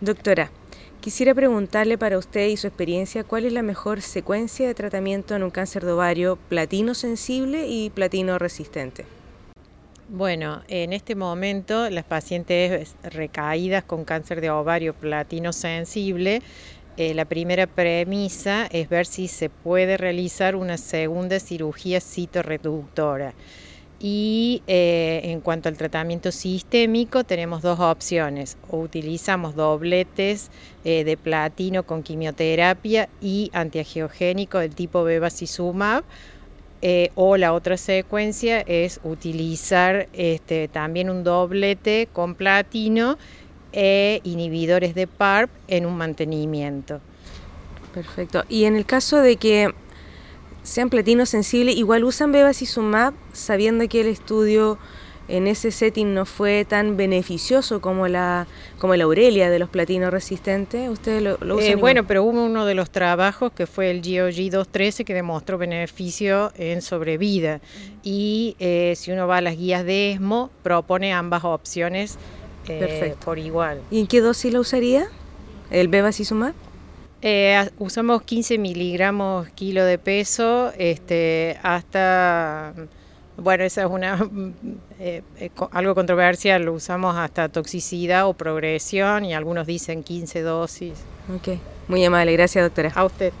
Doctora, quisiera preguntarle para usted y su experiencia cuál es la mejor secuencia de tratamiento en un cáncer de ovario platino sensible y platino resistente. Bueno, en este momento las pacientes recaídas con cáncer de ovario platino sensible, eh, la primera premisa es ver si se puede realizar una segunda cirugía citorreductora. Y eh, en cuanto al tratamiento sistémico, tenemos dos opciones. O utilizamos dobletes eh, de platino con quimioterapia y antiangiogénico del tipo bevacizumab. Eh, o la otra secuencia es utilizar este, también un doblete con platino e inhibidores de PARP en un mantenimiento. Perfecto. Y en el caso de que sean platino sensibles, igual usan bevacizumab sabiendo que el estudio en ese setting no fue tan beneficioso como la como la Aurelia de los platinos resistentes. ¿Ustedes lo, usan? Eh, bueno, pero hubo uno de los trabajos que fue el GOG 213 que demostró beneficio en sobrevida. Y eh, si uno va a las guías de ESMO, propone ambas opciones eh, por igual. ¿Y en qué dosis lo usaría? ¿El bevacizumab? Eh, usamos 15 miligramos kilo de peso este, hasta, bueno, esa es una eh, eh, algo controversial, lo usamos hasta toxicidad o progresión y algunos dicen 15 dosis. Ok, muy amable, gracias doctora. A usted.